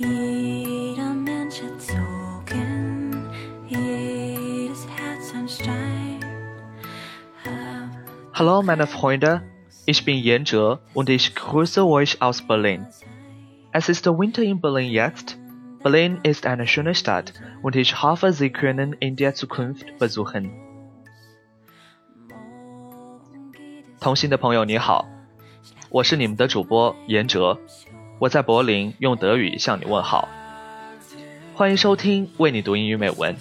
Jeder Mensch erzogen, jedes Herz ein Stein. Hallo meine Freunde, ich bin Yanzhe und ich grüße euch aus Berlin. Es ist Winter in Berlin jetzt. Berlin ist eine schöne Stadt und ich hoffe, Sie können in der Zukunft besuchen. 同行的朋友你好，我是你们的主播严哲。我在柏林用德语向你问好。欢迎收听为你读英语美文，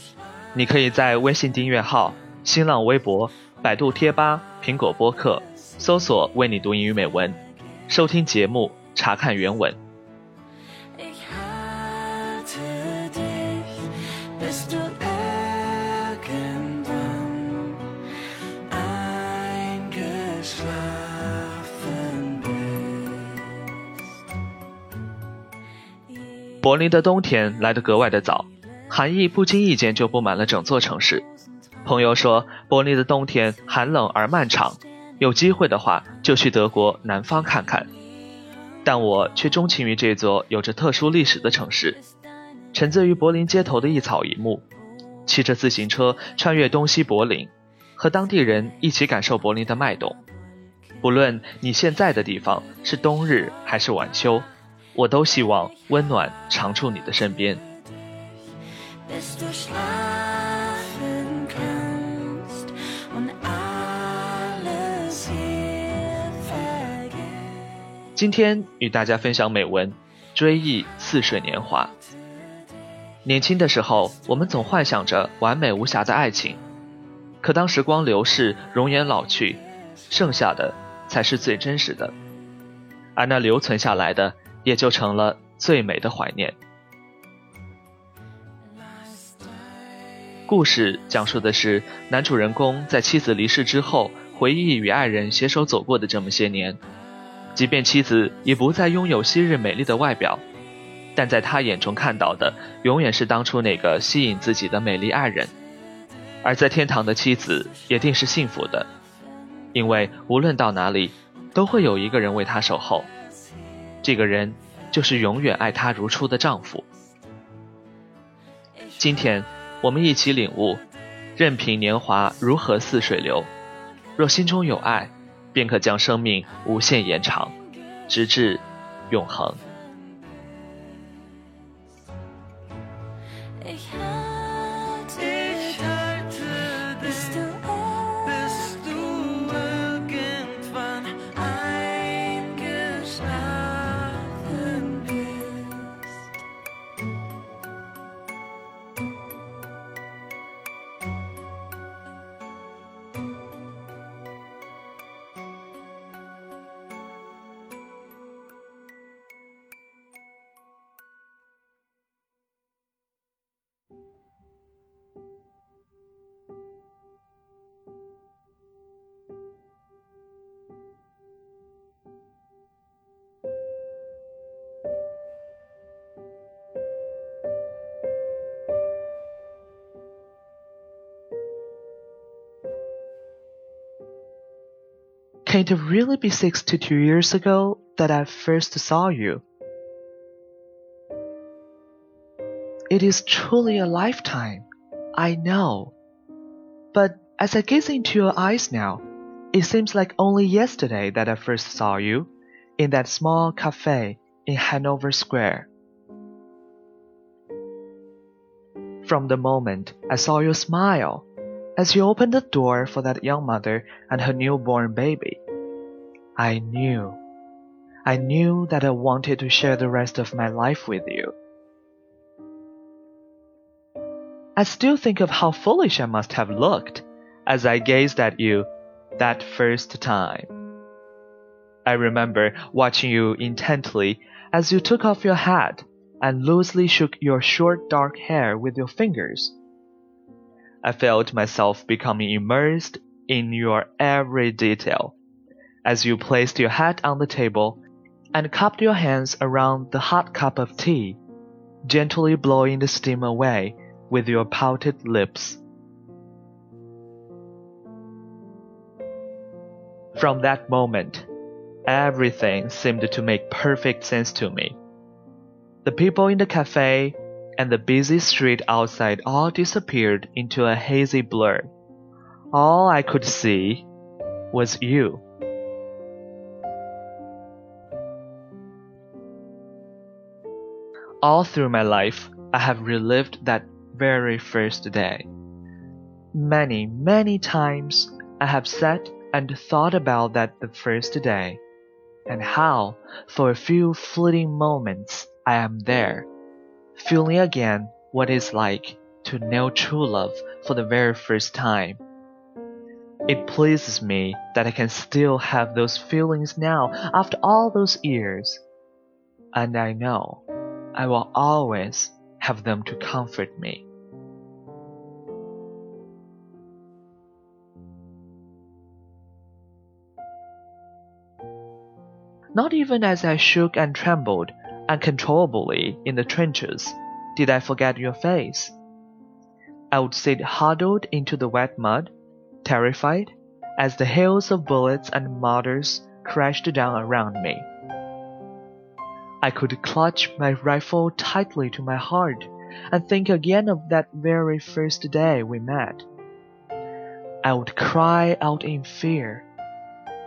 你可以在微信订阅号、新浪微博、百度贴吧、苹果播客搜索“为你读英语美文”，收听节目，查看原文。柏林的冬天来得格外的早，寒意不经意间就布满了整座城市。朋友说，柏林的冬天寒冷而漫长，有机会的话就去德国南方看看。但我却钟情于这座有着特殊历史的城市，沉醉于柏林街头的一草一木，骑着自行车穿越东西柏林，和当地人一起感受柏林的脉动。不论你现在的地方是冬日还是晚秋，我都希望温暖常驻你的身边。今天与大家分享美文《追忆似水年华》。年轻的时候，我们总幻想着完美无瑕的爱情，可当时光流逝，容颜老去，剩下的才是最真实的，而那留存下来的，也就成了最美的怀念。故事讲述的是男主人公在妻子离世之后，回忆与爱人携手走过的这么些年。即便妻子已不再拥有昔日美丽的外表，但在他眼中看到的永远是当初那个吸引自己的美丽爱人。而在天堂的妻子也定是幸福的，因为无论到哪里，都会有一个人为她守候。这个人就是永远爱她如初的丈夫。今天，我们一起领悟：任凭年华如何似水流，若心中有爱。便可将生命无限延长，直至永恒。Can it really be 62 years ago that I first saw you? It is truly a lifetime, I know. But as I gaze into your eyes now, it seems like only yesterday that I first saw you in that small cafe in Hanover Square. From the moment I saw your smile as you opened the door for that young mother and her newborn baby, I knew. I knew that I wanted to share the rest of my life with you. I still think of how foolish I must have looked as I gazed at you that first time. I remember watching you intently as you took off your hat and loosely shook your short dark hair with your fingers. I felt myself becoming immersed in your every detail as you placed your hat on the table and cupped your hands around the hot cup of tea, gently blowing the steam away with your pouted lips. From that moment, everything seemed to make perfect sense to me. The people in the cafe and the busy street outside all disappeared into a hazy blur. All I could see was you. All through my life, I have relived that very first day. Many, many times I have sat and thought about that the first day, and how, for a few fleeting moments, I am there, feeling again what it's like to know true love for the very first time. It pleases me that I can still have those feelings now after all those years. And I know I will always have them to comfort me. Not even as I shook and trembled uncontrollably in the trenches did I forget your face. I would sit huddled into the wet mud, terrified, as the hails of bullets and mortars crashed down around me. I could clutch my rifle tightly to my heart and think again of that very first day we met. I would cry out in fear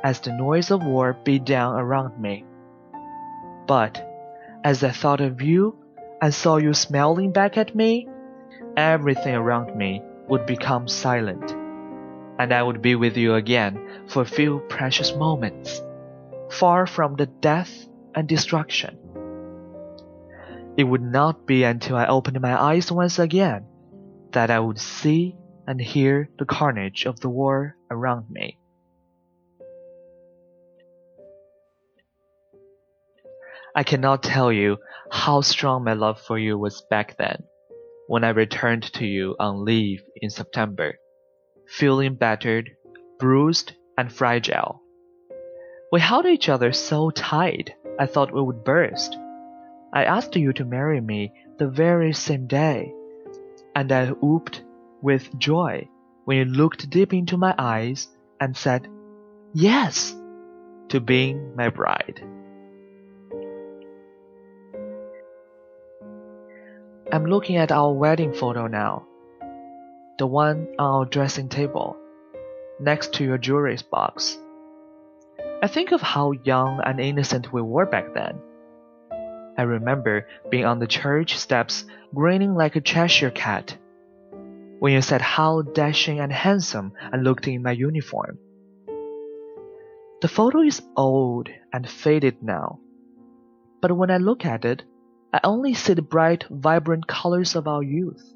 as the noise of war beat down around me. But as I thought of you and saw you smiling back at me, everything around me would become silent, and I would be with you again for a few precious moments, far from the death and destruction. It would not be until I opened my eyes once again that I would see and hear the carnage of the war around me. I cannot tell you how strong my love for you was back then, when I returned to you on leave in September, feeling battered, bruised, and fragile. We held each other so tight I thought we would burst. I asked you to marry me the very same day, and I whooped with joy when you looked deep into my eyes and said, Yes, to being my bride. I'm looking at our wedding photo now. The one on our dressing table, next to your jewelry box. I think of how young and innocent we were back then. I remember being on the church steps grinning like a Cheshire cat when you said how dashing and handsome I looked in my uniform. The photo is old and faded now, but when I look at it, I only see the bright, vibrant colors of our youth.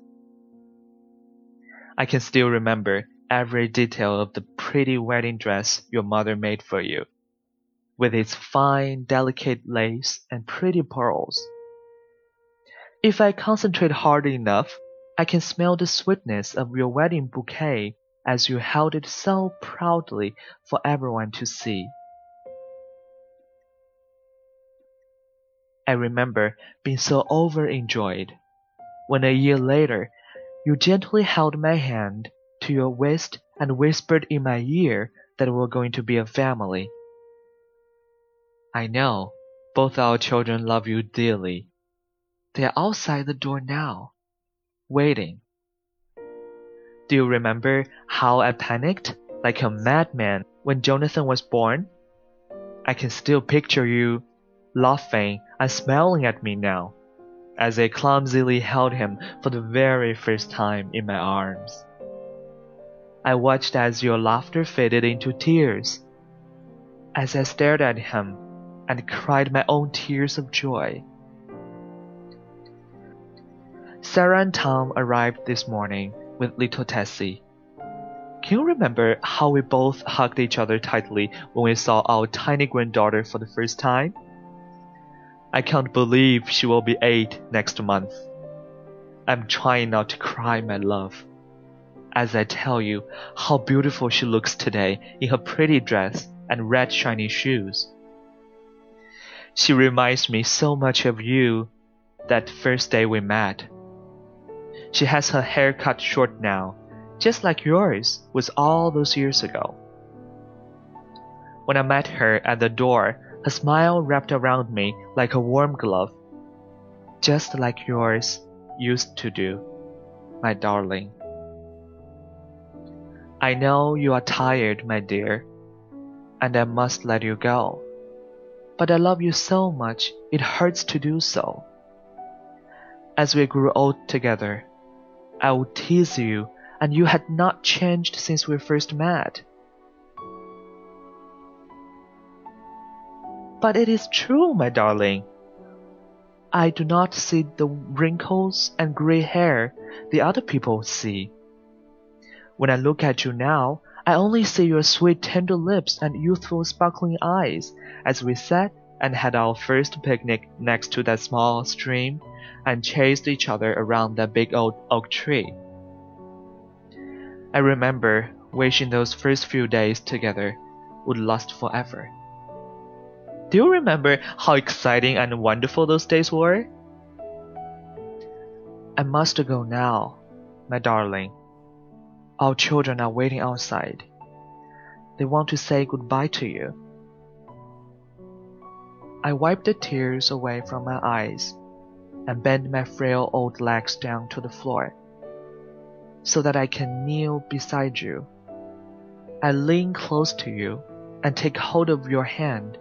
I can still remember every detail of the pretty wedding dress your mother made for you, with its fine, delicate lace and pretty pearls. If I concentrate hard enough, I can smell the sweetness of your wedding bouquet as you held it so proudly for everyone to see. I remember being so overjoyed when a year later you gently held my hand to your waist and whispered in my ear that we were going to be a family. I know both our children love you dearly. They are outside the door now, waiting. Do you remember how I panicked like a madman when Jonathan was born? I can still picture you laughing and smiling at me now, as I clumsily held him for the very first time in my arms. I watched as your laughter faded into tears, as I stared at him and cried my own tears of joy. Sarah and Tom arrived this morning with little Tessie. Can you remember how we both hugged each other tightly when we saw our tiny granddaughter for the first time? I can't believe she will be eight next month. I'm trying not to cry, my love, as I tell you how beautiful she looks today in her pretty dress and red shiny shoes. She reminds me so much of you that first day we met. She has her hair cut short now, just like yours was all those years ago. When I met her at the door, her smile wrapped around me like a warm glove. just like yours used to do, my darling. I know you are tired, my dear, and I must let you go. But I love you so much, it hurts to do so. As we grew old together, I would tease you, and you had not changed since we first met. But it is true, my darling. I do not see the wrinkles and gray hair the other people see. When I look at you now, I only see your sweet tender lips and youthful sparkling eyes as we sat and had our first picnic next to that small stream and chased each other around that big old oak tree. I remember wishing those first few days together would last forever. Do you remember how exciting and wonderful those days were? I must go now, my darling. Our children are waiting outside. They want to say goodbye to you. I wiped the tears away from my eyes and bent my frail old legs down to the floor so that I can kneel beside you. I lean close to you and take hold of your hand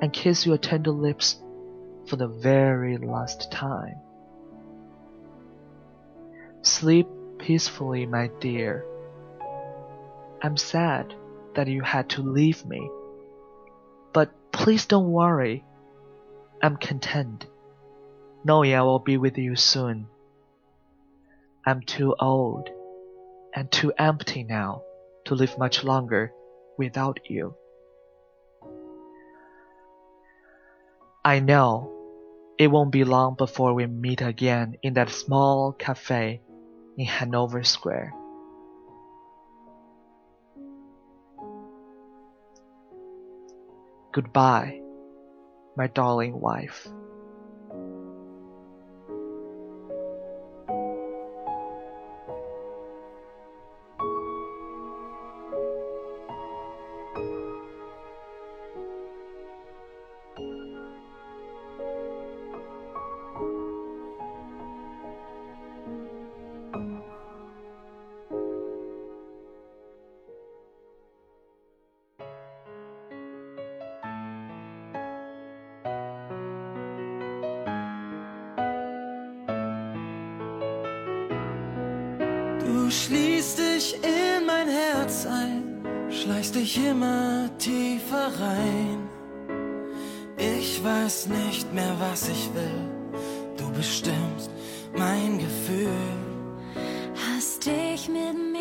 and kiss your tender lips for the very last time. Sleep peacefully, my dear. I'm sad that you had to leave me. But please don't worry. I'm content, I will be with you soon. I'm too old and too empty now to live much longer without you. I know it won't be long before we meet again in that small cafe in Hanover Square. Goodbye, my darling wife.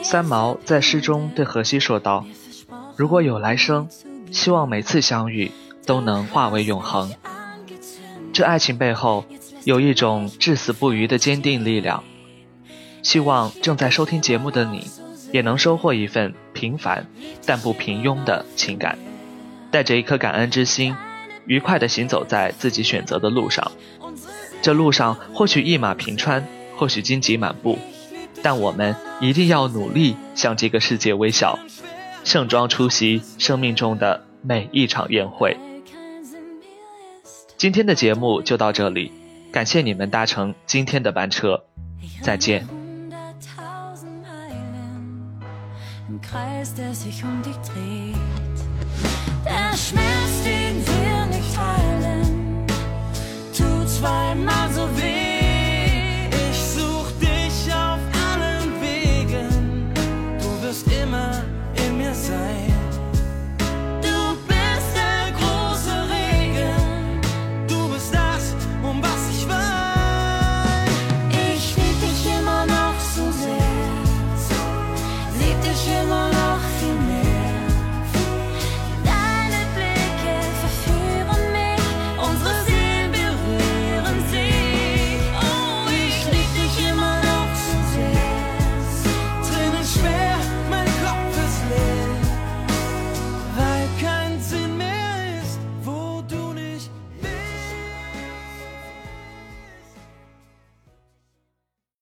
三毛在诗中对荷西说道：“如果有来生，希望每次相遇都能化为永恒。这爱情背后有一种至死不渝的坚定力量。希望正在收听节目的你，也能收获一份平凡但不平庸的情感，带着一颗感恩之心，愉快地行走在自己选择的路上。这路上或许一马平川，或许荆棘满布。”但我们一定要努力向这个世界微笑，盛装出席生命中的每一场宴会。今天的节目就到这里，感谢你们搭乘今天的班车，再见。Kreis, der sich um dich dreht. Der Schmerz, den wir nicht heilen, tut zweimal so